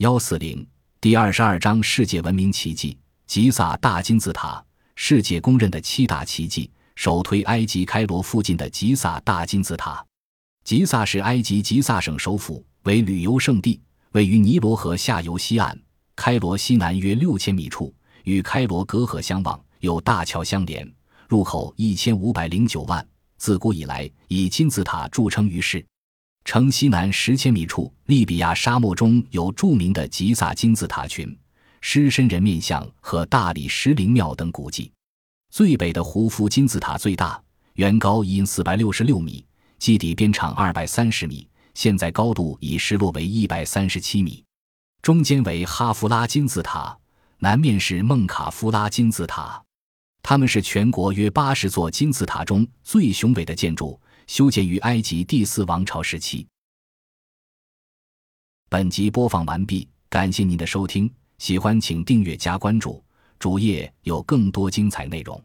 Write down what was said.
幺四零第二十二章世界文明奇迹——吉萨大金字塔。世界公认的七大奇迹，首推埃及开罗附近的吉萨大金字塔。吉萨是埃及吉萨省首府，为旅游胜地，位于尼罗河下游西岸，开罗西南约六千米处，与开罗隔河相望，有大桥相连，入口一千五百零九万。自古以来，以金字塔著称于世。城西南十千米处，利比亚沙漠中有著名的吉萨金字塔群。狮身人面像和大理石灵庙等古迹，最北的胡夫金字塔最大，原高因四百六十六米，基底边长二百三十米，现在高度已失落为一百三十七米。中间为哈夫拉金字塔，南面是孟卡夫拉金字塔，它们是全国约八十座金字塔中最雄伟的建筑，修建于埃及第四王朝时期。本集播放完毕，感谢您的收听。喜欢请订阅加关注，主页有更多精彩内容。